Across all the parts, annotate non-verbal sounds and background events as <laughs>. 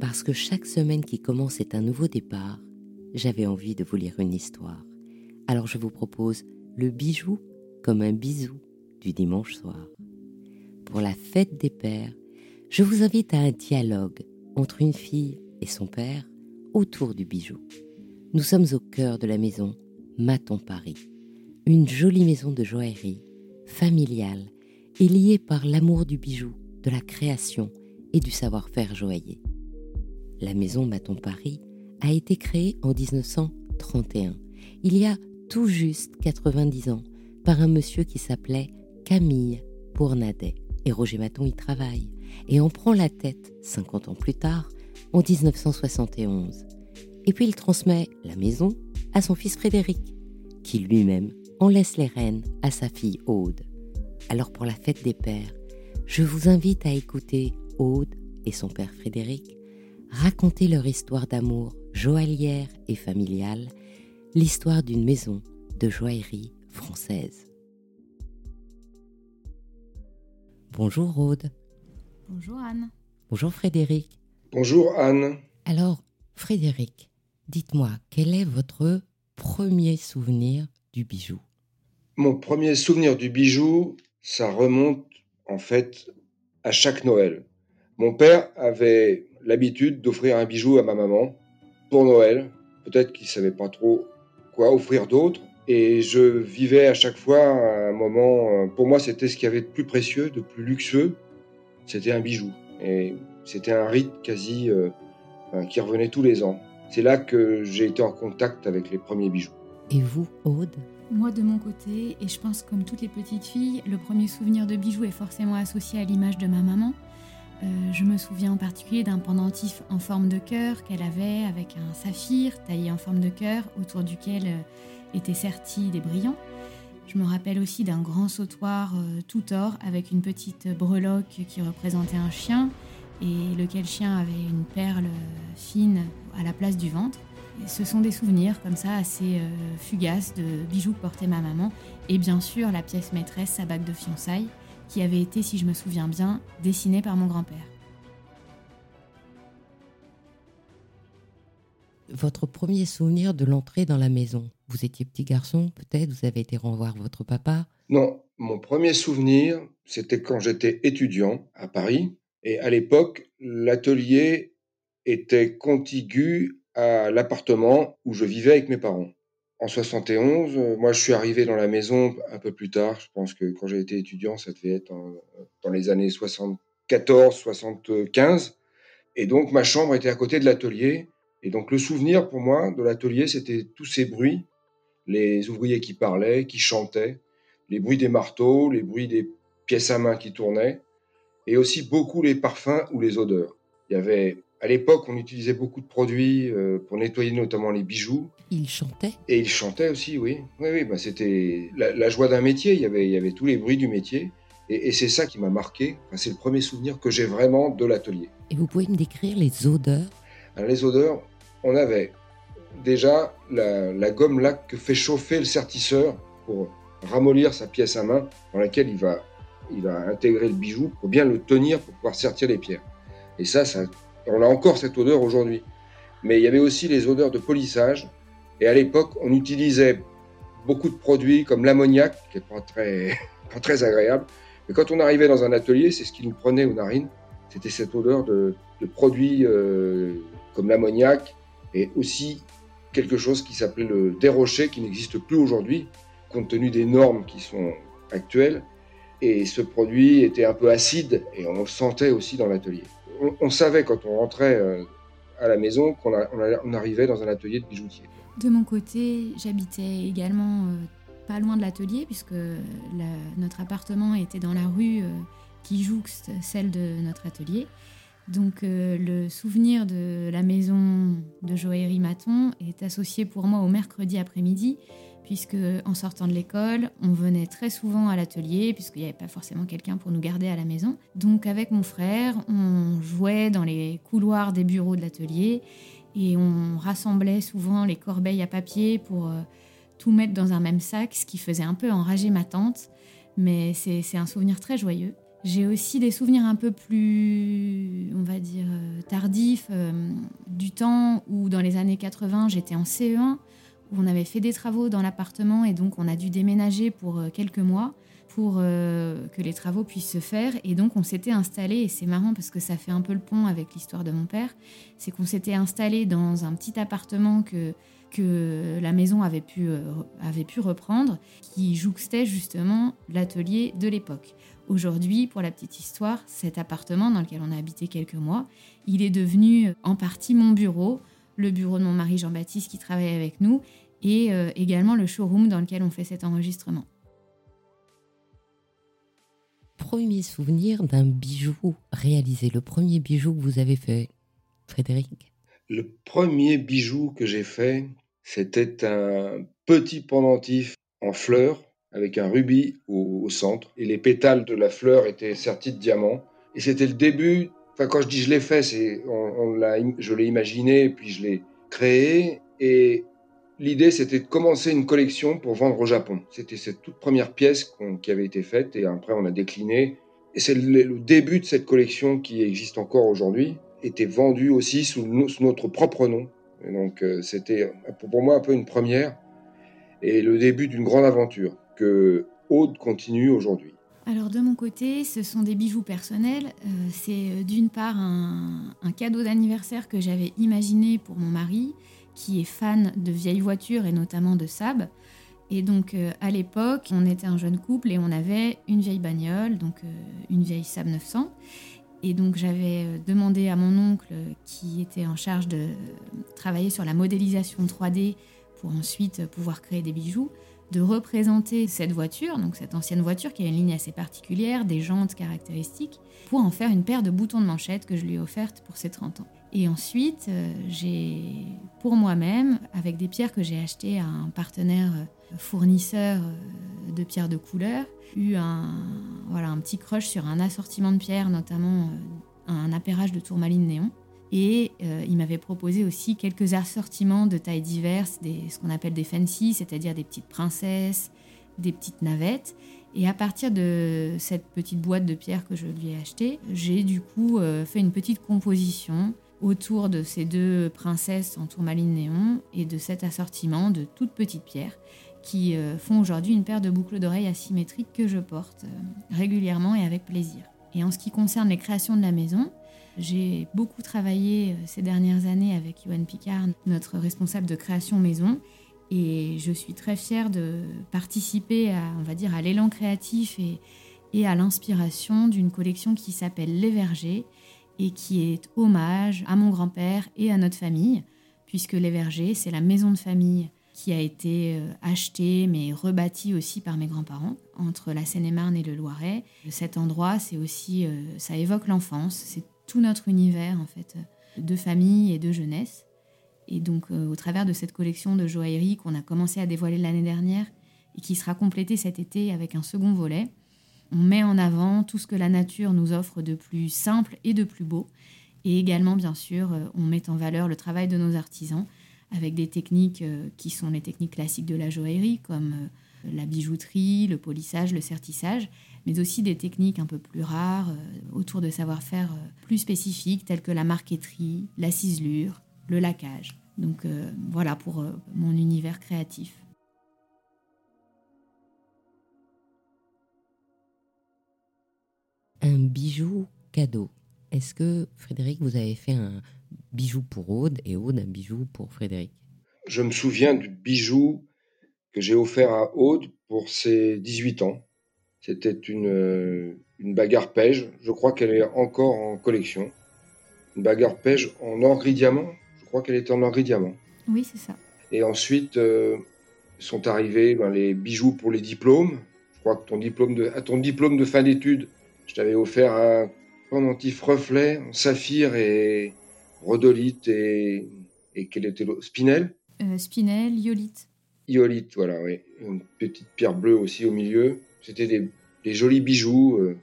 Parce que chaque semaine qui commence est un nouveau départ, j'avais envie de vous lire une histoire. Alors je vous propose le bijou comme un bisou du dimanche soir. Pour la fête des pères, je vous invite à un dialogue entre une fille et son père autour du bijou. Nous sommes au cœur de la maison Maton Paris, une jolie maison de joaillerie, familiale et liée par l'amour du bijou, de la création et du savoir-faire joaillier. La maison Maton Paris a été créée en 1931, il y a tout juste 90 ans, par un monsieur qui s'appelait Camille Pournadet. Et Roger Maton y travaille et en prend la tête 50 ans plus tard, en 1971. Et puis il transmet la maison à son fils Frédéric, qui lui-même en laisse les rênes à sa fille Aude. Alors pour la fête des pères, je vous invite à écouter Aude et son père Frédéric raconter leur histoire d'amour joaillière et familiale, l'histoire d'une maison de joaillerie française. Bonjour Aude. Bonjour Anne. Bonjour Frédéric. Bonjour Anne. Alors, Frédéric, dites-moi, quel est votre premier souvenir du bijou? Mon premier souvenir du bijou, ça remonte en fait à chaque Noël. Mon père avait l'habitude d'offrir un bijou à ma maman pour Noël. Peut-être qu'il savait pas trop quoi offrir d'autre. Et je vivais à chaque fois un moment, pour moi c'était ce qu'il y avait de plus précieux, de plus luxueux, c'était un bijou. Et c'était un rite quasi euh, qui revenait tous les ans. C'est là que j'ai été en contact avec les premiers bijoux. Et vous, Aude? Moi, de mon côté, et je pense comme toutes les petites filles, le premier souvenir de bijoux est forcément associé à l'image de ma maman. Euh, je me souviens en particulier d'un pendentif en forme de cœur qu'elle avait avec un saphir taillé en forme de cœur autour duquel euh, étaient sertis des brillants. Je me rappelle aussi d'un grand sautoir euh, tout or avec une petite breloque qui représentait un chien et lequel chien avait une perle fine à la place du ventre. ce sont des souvenirs comme ça assez fugaces de bijoux que portait ma maman et bien sûr la pièce maîtresse, sa bague de fiançailles, qui avait été, si je me souviens bien, dessinée par mon grand-père. Votre premier souvenir de l'entrée dans la maison Vous étiez petit garçon, peut-être Vous avez été revoir votre papa Non, mon premier souvenir, c'était quand j'étais étudiant à Paris. Et à l'époque, l'atelier était contigu à l'appartement où je vivais avec mes parents. En 71, euh, moi je suis arrivé dans la maison un peu plus tard. Je pense que quand j'ai été étudiant, ça devait être dans les années 74, 75. Et donc ma chambre était à côté de l'atelier. Et donc le souvenir pour moi de l'atelier, c'était tous ces bruits, les ouvriers qui parlaient, qui chantaient, les bruits des marteaux, les bruits des pièces à main qui tournaient, et aussi beaucoup les parfums ou les odeurs. Il y avait à l'époque, on utilisait beaucoup de produits euh, pour nettoyer notamment les bijoux. Il chantait Et il chantait aussi, oui. Oui, oui, bah c'était la, joie d'un métier. Il y, avait, il y avait tous les bruits du métier. Et, c'est ça qui m'a marqué. c'est le premier souvenir que j'ai vraiment de l'atelier. Et vous pouvez me décrire les odeurs? Alors, Les odeurs, on avait déjà la, gomme lac que fait chauffer le sertisseur pour ramollir sa pièce à main dans laquelle il va, il va intégrer le bijou pour bien le tenir pour pouvoir sertir les pierres. Et ça, ça on a encore cette odeur aujourd'hui. Mais il y avait aussi les odeurs de polissage. Et à l'époque, on utilisait beaucoup de produits comme l'ammoniac, qui n'est <laughs> pas très, agréable. Mais quand on arrivait dans un atelier, c'est ce qui nous prenait aux narines. C'était cette odeur de, produits euh, comme l'ammoniac et aussi quelque chose qui s'appelait le dérocher, qui n'existe plus aujourd'hui, compte tenu des normes qui sont actuelles. Et ce produit était un peu acide et on le sentait aussi dans l'atelier on, savait quand on rentrait euh, à la maison qu'on arrivait dans un atelier de bijoutier. De mon côté, j'habitais également euh, pas loin de l'atelier puisque notre appartement était dans la rue euh, qui jouxte celle de notre atelier. Donc le souvenir de la maison de joaillerie Maton est associé pour moi au mercredi après-midi puisque en sortant de l'école, on venait très souvent à l'atelier, puisqu'il n'y avait pas forcément quelqu'un pour nous garder à la maison. Donc avec mon frère, on jouait dans les couloirs des bureaux de l'atelier et on rassemblait souvent les corbeilles à papier pour euh, tout mettre dans un même sac, ce qui faisait un peu enrager ma tante, mais c'est un souvenir très joyeux. J'ai aussi des souvenirs un peu plus, on va dire, euh, tardifs euh, du temps où dans les années 80, j'étais en CE1, on avait fait des travaux dans l'appartement et donc on a dû déménager pour euh, quelques mois pour que les travaux puissent se faire. Et donc on s'était installé, et c'est marrant parce que ça fait un peu le pont avec l'histoire de mon père, c'est qu'on s'était installé dans un petit appartement que que la maison avait pu, avait pu reprendre, qui jouxtait justement l'atelier de l'époque. Aujourd'hui, pour la petite histoire, cet appartement dans lequel on a habité quelques mois, il est devenu euh, en partie mon bureau, le bureau de mon mari Jean-Baptiste qui travaille avec nous, et euh, également le showroom dans lequel on fait cet enregistrement. Premier souvenir d'un bijou réalisé, le premier bijou que vous avez fait, Frédéric? Le premier bijou que j'ai fait, c'était un petit pendentif en fleurs avec un rubis au, centre. Et les pétales de la fleur étaient sertis de diamants. Et c'était le début. Enfin, quand je dis je l'ai fait, c'est on, l'a, je l'ai imaginé, puis je l'ai créé. Et l'idée, c'était de commencer une collection pour vendre au Japon. C'était cette toute première pièce qui avait été faite, et après on a décliné. Et c'est le, début de cette collection qui existe encore aujourd'hui, était vendue aussi sous, notre propre nom. donc euh, c'était pour moi un peu une première et le début d'une grande aventure que Aude continue aujourd'hui alors de mon côté, ce sont des bijoux personnels. Euh, c'est euh, d'une part un, cadeau d'anniversaire que j'avais imaginé pour mon mari, qui est fan de vieilles voitures et notamment de Saab. Et donc euh, à l'époque, on était un jeune couple et on avait une vieille bagnole, donc une vieille Saab 900. Et donc j'avais demandé à mon oncle, qui était en charge de travailler sur la modélisation 3D pour ensuite pouvoir créer des bijoux, de représenter cette voiture, donc cette ancienne voiture qui a une ligne assez particulière, des jantes caractéristiques, pour en faire une paire de boutons de manchette que je lui ai offerte pour ses 30 ans. Et ensuite, euh, j'ai, pour moi-même, avec des pierres que j'ai achetées à un partenaire euh, fournisseur euh, de pierres de couleur, eu un, voilà, un petit crush sur un assortiment de pierres, notamment un appairage de tourmaline néon. Et il m'avait proposé aussi quelques assortiments de tailles diverses, des, ce qu'on appelle des fancy, c'est-à-dire des petites princesses, des petites navettes. Et à partir de cette petite boîte de pierre que je lui ai achetée, j'ai du coup fait une petite composition autour de ces deux princesses en tourmaline néon et de cet assortiment de toutes petites pierres qui euh, font aujourd'hui une paire de boucles d'oreilles asymétriques que je porte régulièrement et avec plaisir. Et en ce qui concerne les créations de la maison, j'ai beaucoup travaillé euh, ces dernières années avec Yoann Picard, notre responsable de création maison, et je suis très fière de participer à, on va dire, à l'élan créatif et, et à l'inspiration d'une collection qui s'appelle Les Vergers et qui est hommage à mon grand-père et à notre famille, puisque Les Vergers, c'est la maison de famille qui a été euh, achetée mais rebâtie aussi par mes grands-parents entre la Seine-et-Marne et le Loiret. Cet endroit, c'est aussi, euh, ça évoque l'enfance, c'est tout notre univers en fait de famille et de jeunesse. Et donc euh, au travers de cette collection de joaillerie qu'on a commencé à dévoiler l'année dernière et qui sera complétée cet été avec un second volet, on met en avant tout ce que la nature nous offre de plus simple et de plus beau. Et également, bien sûr, euh, on met en valeur le travail de nos artisans avec des techniques euh, qui sont les techniques classiques de la joaillerie, comme la bijouterie, le polissage, le sertissage, mais aussi des techniques un peu plus rares euh, autour de savoir-faire euh, plus spécifiques tels que la marqueterie, la ciselure, le laquage. Donc euh, voilà pour mon univers créatif. Un bijou cadeau. Est-ce que Frédéric, vous avez fait un bijou pour Aude et Aude un bijou pour Frédéric? Je me souviens du bijou que j'ai offert à Aude pour ses 18 ans. C'était une, une bagarre pège. Je crois qu'elle est encore en collection. Une bagarre pège en or gris diamant. Je crois qu'elle était en or gris diamant. Oui, c'est ça. Et ensuite euh, sont arrivés ben, les bijoux pour les diplômes. Je crois que ton diplôme de, à ton diplôme de fin d'études, je t'avais offert un pendentif reflet en saphir et rhodolite et, et quel était l'autre? Spinel? Euh, Spinel, iolite. Iolite, voilà, oui. Une petite pierre bleue aussi au milieu. C'était des, jolis bijoux euh,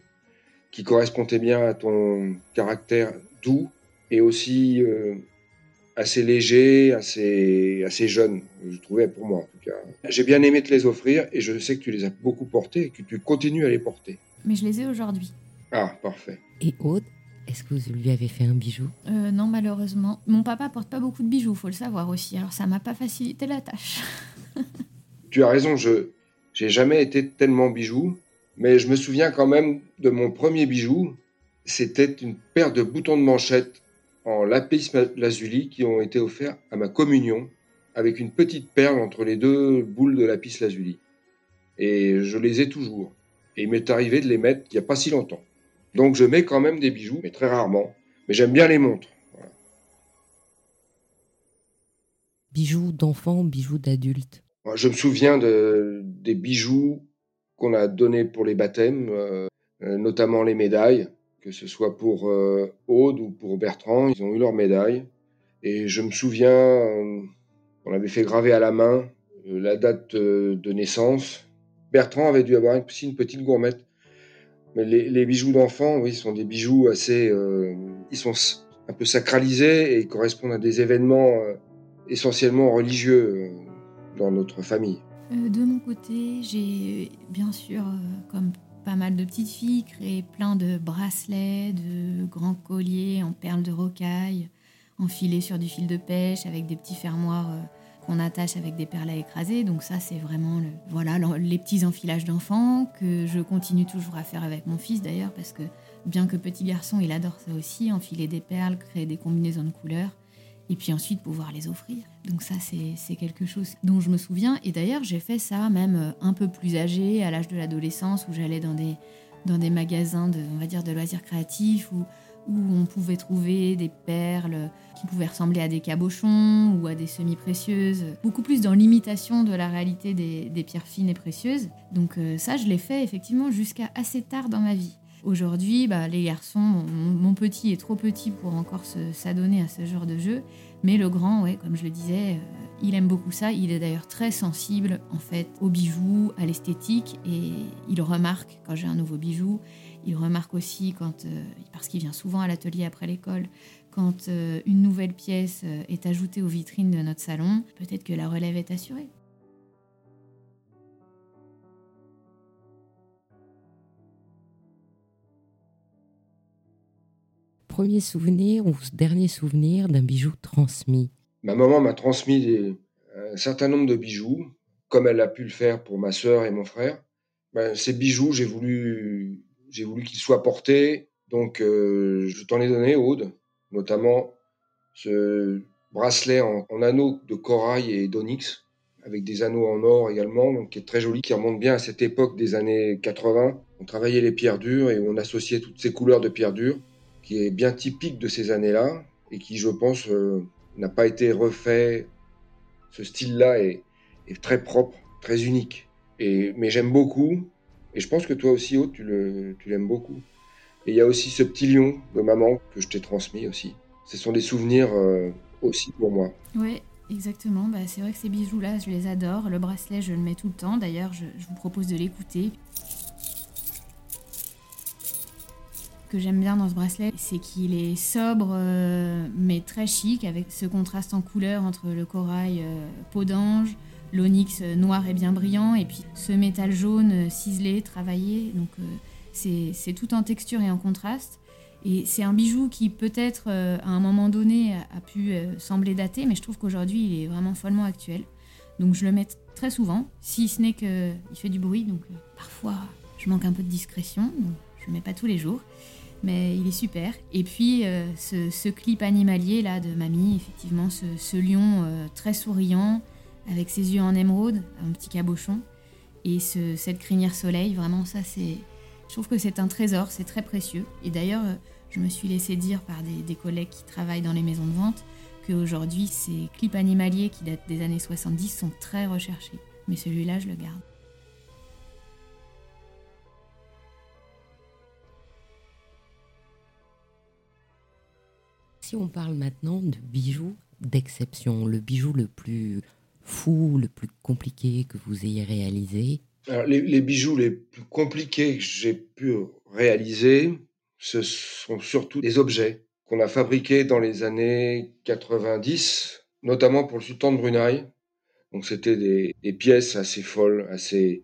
qui correspondaient bien à ton caractère doux et aussi euh, assez léger, assez, assez jeune, je trouvais pour moi en tout cas. J'ai bien aimé te les offrir et je sais que tu les as beaucoup portés et que tu continues à les porter. Mais je les ai aujourd'hui. Ah, parfait. Et Aude, est-ce que vous lui avez fait un bijou? Euh, Non, malheureusement. Mon papa porte pas beaucoup de bijoux, faut le savoir aussi. Alors ça m'a pas facilité la tâche. <laughs> tu as raison, je j'ai jamais été tellement bijou, mais je me souviens quand même de mon premier bijou. C'était une paire de boutons de manchette en lapis lazuli qui ont été offerts à ma communion avec une petite perle entre les deux boules de lapis lazuli. Et je les ai toujours. Et il m'est arrivé de les mettre il n'y a pas si longtemps. Donc je mets quand même des bijoux, mais très rarement. Mais j'aime bien les montres. Bijoux d'enfant, bijoux d'adulte Je me souviens de, des bijoux qu'on a donnés pour les baptêmes, euh, euh, notamment les médailles, que ce soit pour euh, Aude ou pour Bertrand. Ils ont eu leurs médailles. Et je me souviens, on avait fait graver à la main la date de naissance. Bertrand avait dû avoir aussi une petite gourmette mais les, bijoux d'enfants, oui, sont des bijoux assez. Euh, ils sont un peu sacralisés et correspondent à des événements euh, essentiellement religieux euh, dans notre famille. de mon côté, j'ai bien sûr, comme pas mal de petites filles, créé plein de bracelets, de grands colliers en perles de rocaille, enfilés sur du fil de pêche avec des petits fermoirs qu'on attache avec des perles à écraser. Donc ça, c'est vraiment le, voilà, les petits enfilages d'enfants que je continue toujours à faire avec mon fils d'ailleurs, parce que bien que petit garçon, il adore ça aussi, enfiler des perles, créer des combinaisons de couleurs, et puis ensuite pouvoir les offrir. Donc ça, c'est quelque chose dont je me souviens. Et d'ailleurs, j'ai fait ça même euh, un peu plus âgé, à l'âge de l'adolescence, où j'allais dans des, dans des magasins de, on va dire, de loisirs créatifs, ou où on pouvait trouver des perles qui pouvaient ressembler à des cabochons ou à des semi-précieuses, beaucoup plus dans l'imitation de la réalité des, pierres fines et précieuses. Donc euh, ça, je l'ai fait effectivement jusqu'à assez tard dans ma vie. Aujourd'hui, bah, les garçons, mon, petit est trop petit pour encore s'adonner à ce genre de jeu, mais le grand, ouais, comme je le disais, euh, il aime beaucoup ça. Il est d'ailleurs très sensible en fait aux bijoux, à l'esthétique, et il remarque quand j'ai un nouveau bijou il remarque aussi, quand, euh, parce qu'il vient souvent à l'atelier après l'école, quand euh, une nouvelle pièce euh, est ajoutée aux vitrines de notre salon, peut-être que la relève est assurée. Premier souvenir ou dernier souvenir d'un bijou transmis? Ma maman m'a transmis un certain nombre de bijoux, comme elle a pu le faire pour ma sœur et mon frère. Ben, ces bijoux, j'ai voulu j'ai voulu qu'il soit porté. Donc, euh, je t'en ai donné, Aude, notamment ce bracelet en, anneaux de corail et d'onyx, avec des anneaux en or également, donc qui est très joli, qui remonte bien à cette époque des années 80. On travaillait les pierres dures et on associait toutes ces couleurs de pierres dures, qui est bien typique de ces années-là et qui, je pense, euh, n'a pas été refait. Ce style-là est, est, très propre, très unique. Et, mais j'aime beaucoup et je pense que toi aussi, Aude, tu l'aimes beaucoup. Et il y a aussi ce petit lion de maman que je t'ai transmis aussi. Ce sont des souvenirs euh, aussi pour moi. Oui, exactement. Bah, c'est vrai que ces bijoux-là, je les adore. Le bracelet, je le mets tout le temps. D'ailleurs, je, vous propose de l'écouter. Que j'aime bien dans ce bracelet, c'est qu'il est sobre euh, mais très chic avec ce contraste en couleur entre le corail euh, peau d'ange, l'onyx noir et bien brillant, et puis ce métal jaune ciselé, travaillé. Donc euh, c'est tout en texture et en contraste. Et c'est un bijou qui peut-être euh, à un moment donné a, pu euh, sembler daté, mais je trouve qu'aujourd'hui il est vraiment follement actuel. Donc je le mets très souvent, si ce n'est qu'il fait du bruit, donc parfois je manque un peu de discrétion, donc je le mets pas tous les jours. Mais il est super. Et puis ce, clip animalier là de mamie, effectivement, ce lion très souriant, avec ses yeux en émeraude, un petit cabochon, et cette crinière soleil, vraiment ça c'est... Je trouve que c'est un trésor, c'est très précieux. Et d'ailleurs, je me suis laissé dire par des, collègues qui travaillent dans les maisons de vente qu'aujourd'hui, ces clips animaliers qui datent des années 70 sont très recherchés. Mais celui-là, je le garde. Si on parle maintenant de bijoux d'exception, le bijou le plus fou, le plus compliqué que vous ayez réalisé les, bijoux les plus compliqués que j'ai pu réaliser, ce sont surtout des objets qu'on a fabriqués dans les années 90, notamment pour le sultan de Brunei. Donc c'était des, pièces assez folles, assez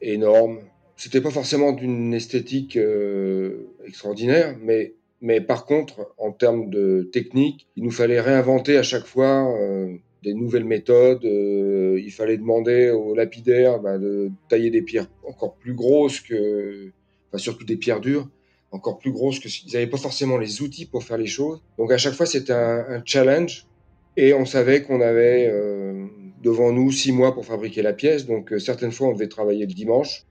énormes. C'était pas forcément d'une esthétique euh, extraordinaire, mais, mais par contre, en termes de technique, il nous fallait réinventer à chaque fois euh, des nouvelles méthodes. Euh, il fallait demander aux lapidaires bah, de tailler des pierres encore plus grosses que, surtout des pierres dures, encore plus grosses que s'ils n'avaient pas forcément les outils pour faire les choses. Donc à chaque fois, c'était un, challenge et on savait qu'on avait euh, devant nous six mois pour fabriquer la pièce. Donc euh, certaines fois, on devait travailler le dimanche,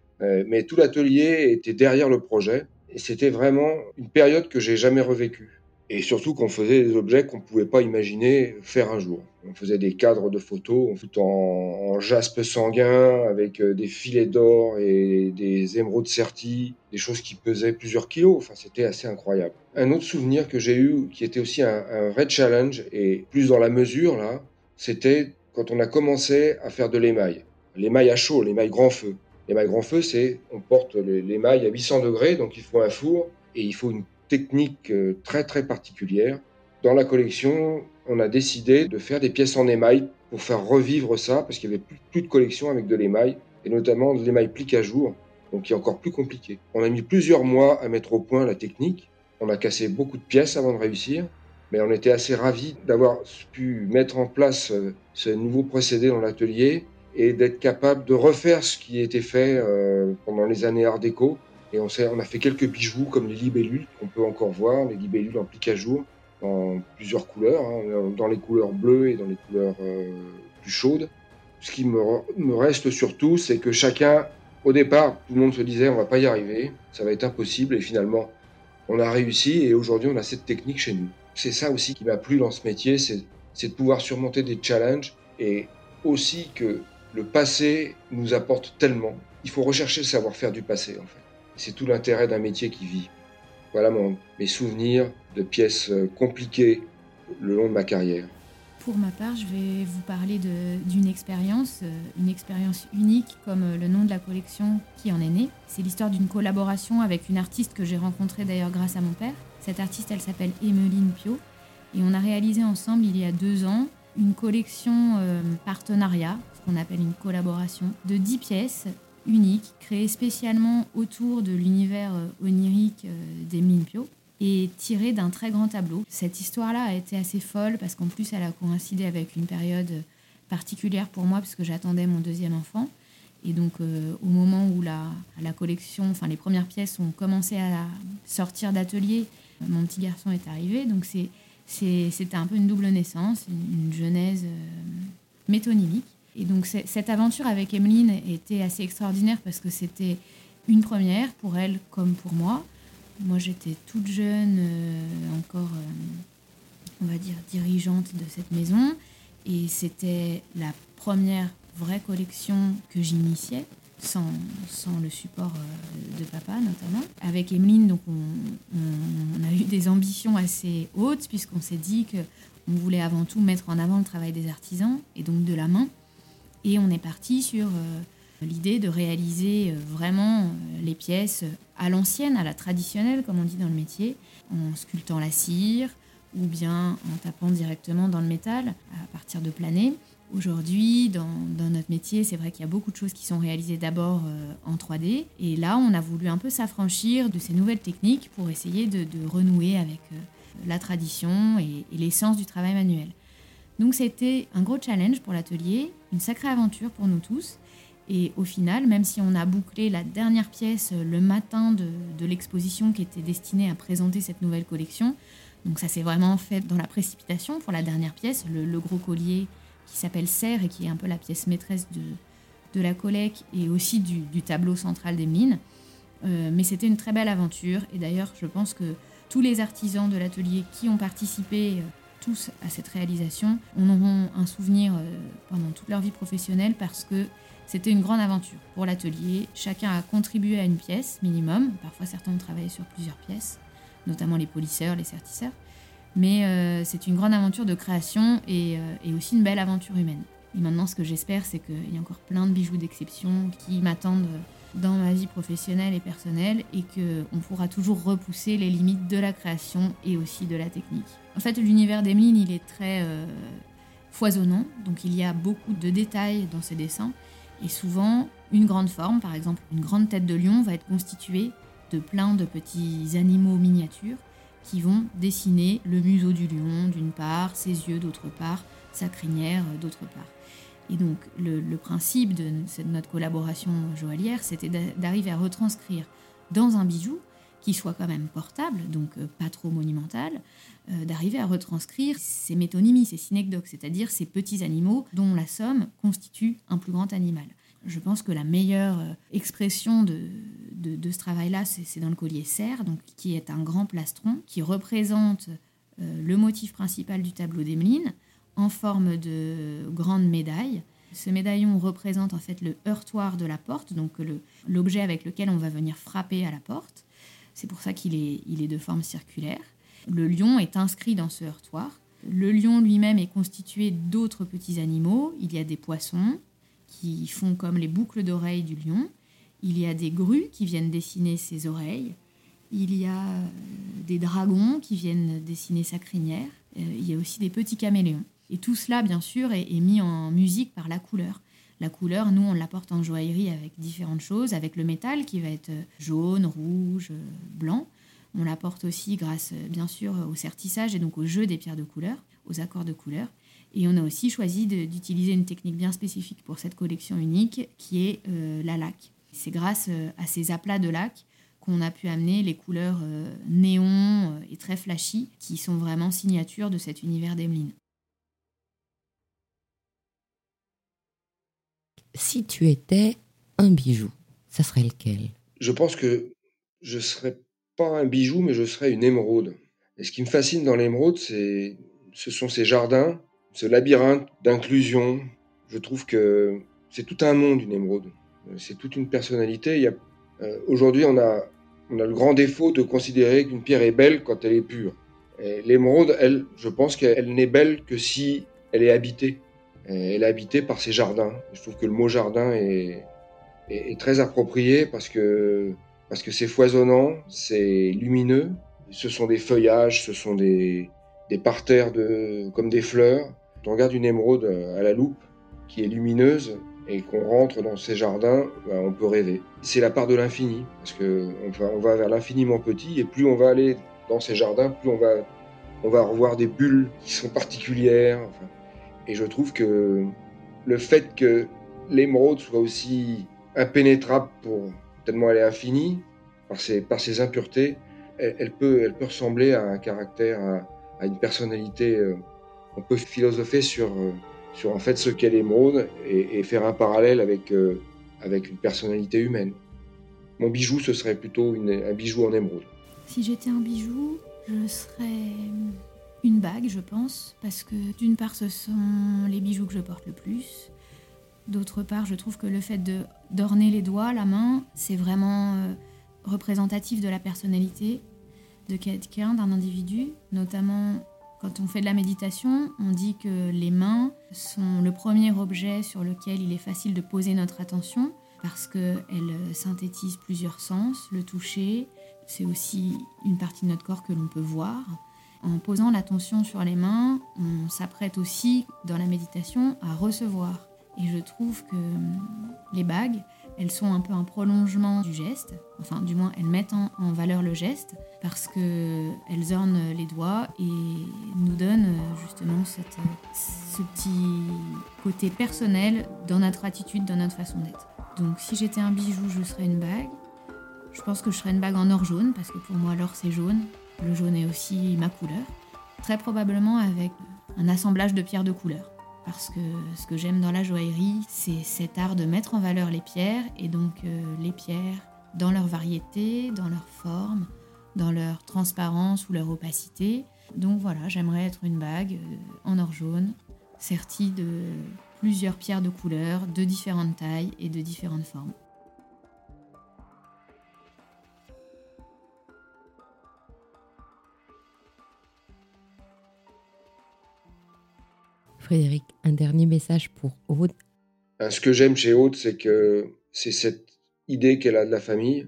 mais tout l'atelier était derrière le projet et c'était vraiment une période que j'ai jamais revécue. Et surtout qu'on faisait des objets qu'on ne pouvait pas imaginer faire un jour. On faisait des cadres de photos en jaspe sanguin avec euh, des filets d'or et des émeraudes serties, des choses qui pesaient plusieurs kilos. Enfin, c'était assez incroyable. Un autre souvenir que j'ai eu, qui était aussi un, un vrai challenge et plus dans la mesure là, c'était quand on a commencé à faire de l'émail. L'émail à chaud, l'émail grand feu. L'émail grand feu, c'est on porte l'émail à 800 degrés, donc il faut un four et il faut une technique euh, très très particulière. Dans la collection, on a décidé de faire des pièces en émail pour faire revivre ça, parce qu'il n'y avait plus, de collection avec de l'émail, et notamment de l'émail plique à jour, donc qui est encore plus compliqué. On a mis plusieurs mois à mettre au point la technique, on a cassé beaucoup de pièces avant de réussir, mais on était assez ravis d'avoir pu mettre en place euh, ce nouveau procédé dans l'atelier et d'être capable de refaire ce qui était fait euh, pendant les années Art déco, et on, a fait quelques bijoux comme les libellules qu'on peut encore voir, les libellules en plique à jour, en plusieurs couleurs, hein, dans les couleurs bleues et dans les couleurs euh, plus chaudes. Ce qui me, me reste surtout, c'est que chacun, au départ, tout le monde se disait on va pas y arriver, ça va être impossible, et finalement, on a réussi, et aujourd'hui, on a cette technique chez nous. C'est ça aussi qui m'a plu dans ce métier, c'est de pouvoir surmonter des challenges, et aussi que le passé nous apporte tellement. Il faut rechercher le savoir-faire du passé, en fait. C'est tout l'intérêt d'un métier qui vit. Voilà mes souvenirs de pièces euh, compliquées le long de ma carrière. Pour ma part, je vais vous parler d'une expérience, euh, une expérience unique comme euh, le nom de la collection qui en est née. C'est l'histoire d'une collaboration avec une artiste que j'ai rencontrée d'ailleurs grâce à mon père. Cette artiste, elle s'appelle Emeline Pio. Et on a réalisé ensemble il y a deux ans une collection partenariat, ce qu'on appelle une collaboration, de 10 pièces unique, créée spécialement autour de l'univers euh, onirique euh, des Pio et tirée d'un très grand tableau. Cette histoire-là a été assez folle parce qu'en plus elle a coïncidé avec une période particulière pour moi parce que j'attendais mon deuxième enfant. Et donc euh, au moment où la, la collection, enfin les premières pièces ont commencé à sortir d'atelier, mon petit garçon est arrivé. Donc c'était un peu une double naissance, une genèse métonymique. Et donc cette aventure avec Emeline était assez extraordinaire parce que c'était une première pour elle comme pour moi. Moi j'étais toute jeune, euh, encore, euh, on va dire, dirigeante de cette maison. Et c'était la première vraie collection que j'initiais, sans, sans, le support euh, de papa notamment. Avec Emeline, donc on, on, a eu des ambitions assez hautes puisqu'on s'est dit qu'on voulait avant tout mettre en avant le travail des artisans et donc de la main. Et on est parti sur euh, l'idée de réaliser euh, vraiment euh, les pièces à l'ancienne, à la traditionnelle, comme on dit dans le métier, en sculptant la cire ou bien en tapant directement dans le métal à partir de planés. Aujourd'hui, dans, notre métier, c'est vrai qu'il y a beaucoup de choses qui sont réalisées d'abord en 3D. Et là, on a voulu un peu s'affranchir de ces nouvelles techniques pour essayer de, renouer avec la tradition et l'essence du travail manuel. Donc c'était un gros challenge pour l'atelier, une sacrée aventure pour nous tous. Et au final, même si on a bouclé la dernière pièce le matin de, l'exposition qui était destinée à présenter cette nouvelle collection, donc ça s'est vraiment fait dans la précipitation pour la dernière pièce, le, gros collier qui s'appelle Serre et qui est un peu la pièce maîtresse de, la collecte et aussi du, du tableau central des mines. Euh, mais c'était une très belle aventure et d'ailleurs je pense que tous les artisans de l'atelier qui ont participé euh, tous à cette réalisation en auront un souvenir euh, pendant toute leur vie professionnelle parce que c'était une grande aventure pour l'atelier. Chacun a contribué à une pièce minimum. Parfois, certains ont travaillé sur plusieurs pièces, notamment les polisseurs, les sertisseurs. Mais euh, c'est une grande aventure de création et, euh, et, aussi une belle aventure humaine. Et maintenant, ce que j'espère, c'est qu'il y a encore plein de bijoux d'exception qui m'attendent dans ma vie professionnelle et personnelle et qu'on pourra toujours repousser les limites de la création et aussi de la technique. En fait, l'univers d'Emeline, il est très euh, foisonnant, donc il y a beaucoup de détails dans ses dessins. Et souvent, une grande forme, par exemple une grande tête de lion, va être constituée de plein de petits animaux miniatures qui vont dessiner le museau du lion d'une part, ses yeux d'autre part, sa crinière d'autre part. Et donc le, principe de notre collaboration joaillière, c'était d'arriver à retranscrire dans un bijou qui soit quand même portable, donc euh, pas trop monumental, euh, d'arriver à retranscrire ces métonymies, ces synecdoques, c'est-à-dire ces petits animaux dont la somme constitue un plus grand animal. Je pense que la meilleure euh, expression de, de, ce travail-là, c'est dans le collier serre, donc, qui est un grand plastron qui représente le motif principal du tableau d'Emeline en forme de grande médaille. Ce médaillon représente en fait le heurtoir de la porte, donc l'objet avec lequel on va venir frapper à la porte. C'est pour ça qu'il est, il est de forme circulaire. Le lion est inscrit dans ce heurtoir. Le lion lui-même est constitué d'autres petits animaux. Il y a des poissons qui font comme les boucles d'oreilles du lion. Il y a des grues qui viennent dessiner ses oreilles. Il y a euh, des dragons qui viennent dessiner sa crinière. Euh, il y a aussi des petits caméléons. Et tout cela, bien sûr, est, est mis en musique par la couleur. La couleur, nous, on l'apporte en joaillerie avec différentes choses, avec le métal qui va être jaune, rouge, blanc. On l'apporte aussi grâce, bien sûr, au sertissage et donc au jeu des pierres de couleur, aux accords de couleur. Et on a aussi choisi d'utiliser une technique bien spécifique pour cette collection unique qui est euh, la laque. C'est grâce euh, à ces aplats de laque qu'on a pu amener les couleurs euh, néon et très flashy qui sont vraiment signatures de cet univers d'Emeline. Si tu étais un bijou, ça serait lequel? Je pense que je serais pas un bijou, mais je serais une émeraude. Et ce qui me fascine dans l'émeraude, c'est, ce sont ces jardins, ce labyrinthe d'inclusion. Je trouve que c'est tout un monde, une émeraude. C'est toute une personnalité. Euh, aujourd'hui, on a, on a le grand défaut de considérer qu'une pierre est belle quand elle est pure. l'émeraude, elle, je pense qu'elle n'est belle que si elle est habitée. Elle est habitée par ses jardins. Je trouve que le mot jardin est, très approprié parce que parce que c'est foisonnant, c'est lumineux. Ce sont des feuillages, ce sont des, des parterres de comme des fleurs. On regarde une émeraude à la loupe qui est lumineuse et qu'on rentre dans ces jardins, ben, on peut rêver. C'est la part de l'infini parce que on va, on va vers l'infiniment petit et plus on va aller dans ces jardins, plus on va on va revoir des bulles qui sont particulières. Et je trouve que le fait que l'émeraude soit aussi impénétrable pour tellement elle est infinie par ses, par ses impuretés, elle, peut, elle peut ressembler à un caractère, à, une personnalité. Euh, on peut philosopher sur, euh, sur en fait ce qu'est l'émeraude et, faire un parallèle avec, euh, avec une personnalité humaine. Mon bijou, ce serait plutôt un bijou en émeraude. Si j'étais un bijou, je serais une bague, je pense, parce que d'une part, ce sont les bijoux que je porte le plus. D'autre part, je trouve que le fait de d'orner les doigts, la main, c'est vraiment euh, représentatif de la personnalité de quelqu'un, d'un individu. Notamment, quand on fait de la méditation, on dit que les mains sont le premier objet sur lequel il est facile de poser notre attention parce qu'elles synthétisent plusieurs sens. Le toucher, c'est aussi une partie de notre corps que l'on peut voir. En posant l'attention sur les mains, on s'apprête aussi dans la méditation à recevoir. Et je trouve que hum, les bagues, elles sont un peu un prolongement du geste, enfin du moins elles mettent en, valeur le geste parce qu'elles ornent les doigts et nous donnent justement ce petit côté personnel dans notre attitude, dans notre façon d'être. Donc si j'étais un bijou, je serais une bague. Je pense que je serais une bague en or jaune parce que pour moi l'or c'est jaune le jaune est aussi ma couleur. Très probablement avec un assemblage de pierres de couleur. Parce que ce que j'aime dans la joaillerie, c'est cet art de mettre en valeur les pierres et donc euh, les pierres dans leur variété, dans leur forme, dans leur transparence ou leur opacité. Donc voilà, j'aimerais être une bague euh, en or jaune, sertie de plusieurs pierres de couleur, de différentes tailles et de différentes formes. Frédéric, un dernier message pour Aude. Euh, ce que j'aime chez Aude, c'est que c'est cette idée qu'elle a de la famille,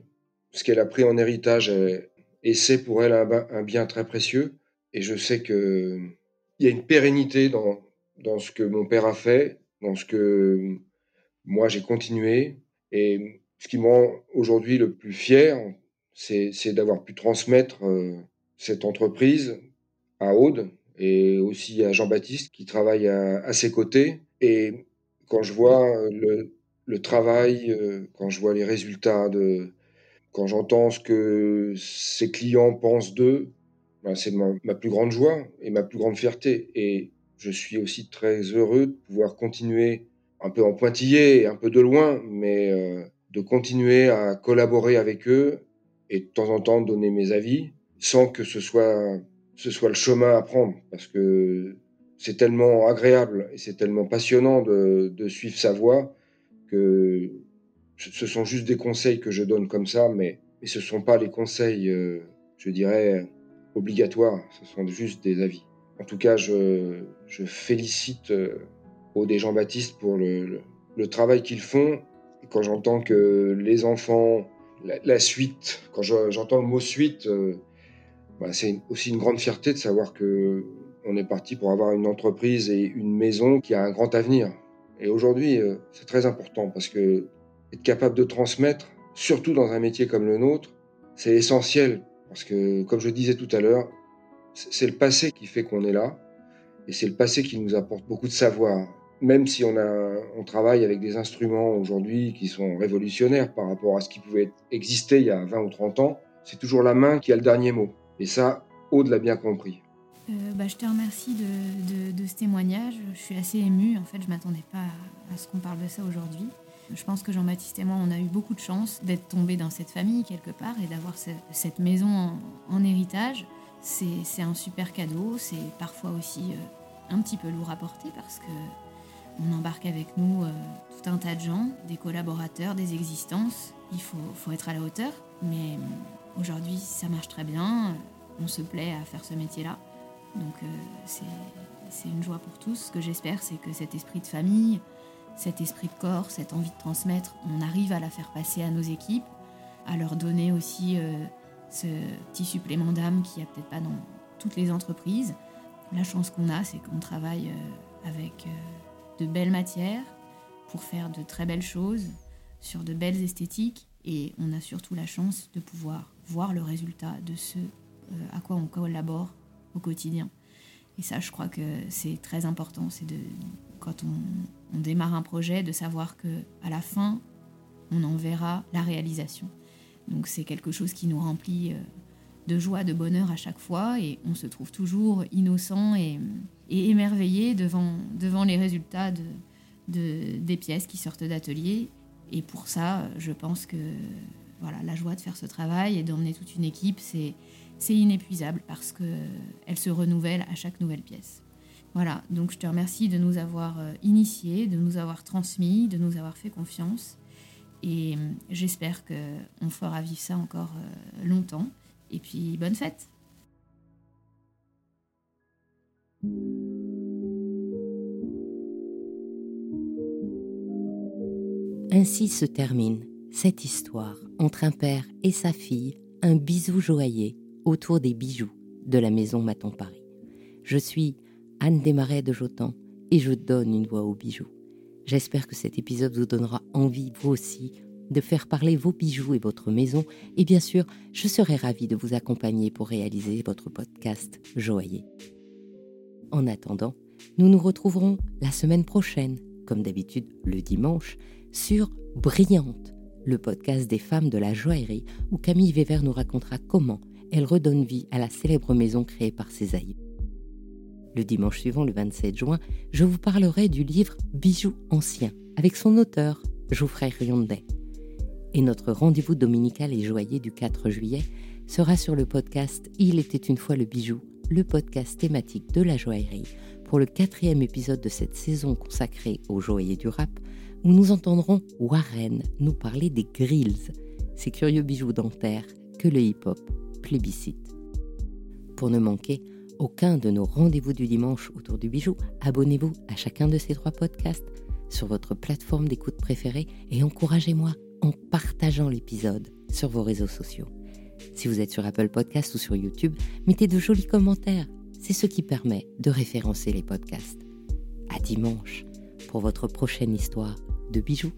ce qu'elle a pris en héritage, et c'est pour elle un, bien très précieux. Et je sais que il y a une pérennité dans, dans ce que mon père a fait, dans ce que moi j'ai continué. Et ce qui me rend aujourd'hui le plus fier, c'est d'avoir pu transmettre cette entreprise à Aude et aussi à Jean-Baptiste qui travaille à, ses côtés. Et quand je vois le, le travail, quand je vois les résultats, de, quand j'entends ce que ses clients pensent d'eux, ben c'est ma, ma, plus grande joie et ma plus grande fierté. Et je suis aussi très heureux de pouvoir continuer un peu en pointillé, un peu de loin, mais euh, de continuer à collaborer avec eux et de temps en temps donner mes avis sans que ce soit, ce soit le chemin à prendre parce que c'est tellement agréable et c'est tellement passionnant de, de, suivre sa voie que ce sont juste des conseils que je donne comme ça, mais, mais ce ne sont pas les conseils, euh, je dirais, obligatoires, ce sont juste des avis. En tout cas, je, je félicite euh, Aude et Jean-Baptiste pour le, le, travail qu'ils font. Et quand j'entends que les enfants, la, suite, quand j'entends le mot suite, euh, bah, c'est aussi une grande fierté de savoir que on est parti pour avoir une entreprise et une maison qui a un grand avenir. Et aujourd'hui, euh, c'est très important parce que être capable de transmettre, surtout dans un métier comme le nôtre, c'est essentiel. Parce que, comme je disais tout à l'heure, c'est le passé qui fait qu'on est là. Et c'est le passé qui nous apporte beaucoup de savoir. Même si on, travaille avec des instruments aujourd'hui qui sont révolutionnaires par rapport à ce qui pouvait exister il y a 20 ou 30 ans, c'est toujours la main qui a le dernier mot. Et ça, Aude l'a bien compris. Euh, bah, je te remercie de, ce témoignage. Je suis assez émue. En fait, je ne m'attendais pas à, ce qu'on parle de ça aujourd'hui. Je pense que Jean-Baptiste et moi, on a eu beaucoup de chance d'être tombés dans cette famille quelque part et d'avoir cette maison en, héritage c'est un super cadeau. C'est parfois aussi euh, un petit peu lourd à porter parce que on embarque avec nous euh, tout un tas de gens, des collaborateurs, des existences. Il faut, être à la hauteur. Mais aujourd'hui, ça marche très bien. On se plaît à faire ce métier-là. Donc c'est une joie pour tous. Ce que j'espère, c'est que cet esprit de famille, cet esprit de corps, cette envie de transmettre, on arrive à la faire passer à nos équipes, à leur donner aussi ce petit supplément d'âme qu'il n'y a peut-être pas dans toutes les entreprises. La chance qu'on a, c'est qu'on travaille euh, avec euh, de belles matières pour faire de très belles choses, sur de belles esthétiques, et on a surtout la chance de pouvoir voir le résultat de ce euh, à quoi on collabore au quotidien. Et ça, je crois que c'est très important. C'est de, quand on, démarre un projet, de savoir que à la fin, on en verra la réalisation. Donc c'est quelque chose qui nous remplit euh, de joie, de bonheur à chaque fois et on se trouve toujours innocent et, émerveillé devant, devant les résultats de, des pièces qui sortent d'atelier. Et pour ça, je pense que voilà, la joie de faire ce travail et d'emmener toute une équipe, c'est, inépuisable parce qu'elle se renouvelle à chaque nouvelle pièce. Voilà, donc je te remercie de nous avoir euh, initiés, de nous avoir transmis, de nous avoir fait confiance. Et euh, j'espère qu'on fera vivre ça encore euh, longtemps. Et puis, bonne fête Ainsi se termine cette histoire entre un père et sa fille, un bisou joaillier autour des bijoux de la maison Maton Paris. Je suis Anne Desmarais de Jotan et je donne une voix aux bijoux. J'espère que cet épisode vous donnera envie, vous aussi, de faire parler vos bijoux et votre maison. Et bien sûr, je serai ravie de vous accompagner pour réaliser votre podcast joaillier. En attendant, nous nous retrouverons la semaine prochaine, comme d'habitude le dimanche, sur Brillante, le podcast des femmes de la joaillerie, où Camille Weber nous racontera comment elle redonne vie à la célèbre maison créée par ses aïeux. Le dimanche suivant, le 27 juin, je vous parlerai du livre Bijoux anciens, avec son auteur, Geoffrey Riondet. Et notre rendez-vous dominical et joyeux du 4 juillet sera sur le podcast Il était une fois le bijou, le podcast thématique de la joaillerie, pour le quatrième épisode de cette saison consacrée aux joailliers du rap, où nous entendrons Warren nous parler des grills, ces curieux bijoux dentaires que le hip-hop plébiscite. Pour ne manquer aucun de nos rendez-vous du dimanche autour du bijou, abonnez-vous à chacun de ces trois podcasts sur votre plateforme d'écoute préférée et encouragez-moi en partageant l'épisode sur vos réseaux sociaux. Si vous êtes sur Apple Podcasts ou sur YouTube, mettez de jolis commentaires. C'est ce qui permet de référencer les podcasts. À dimanche pour votre prochaine histoire de bijoux.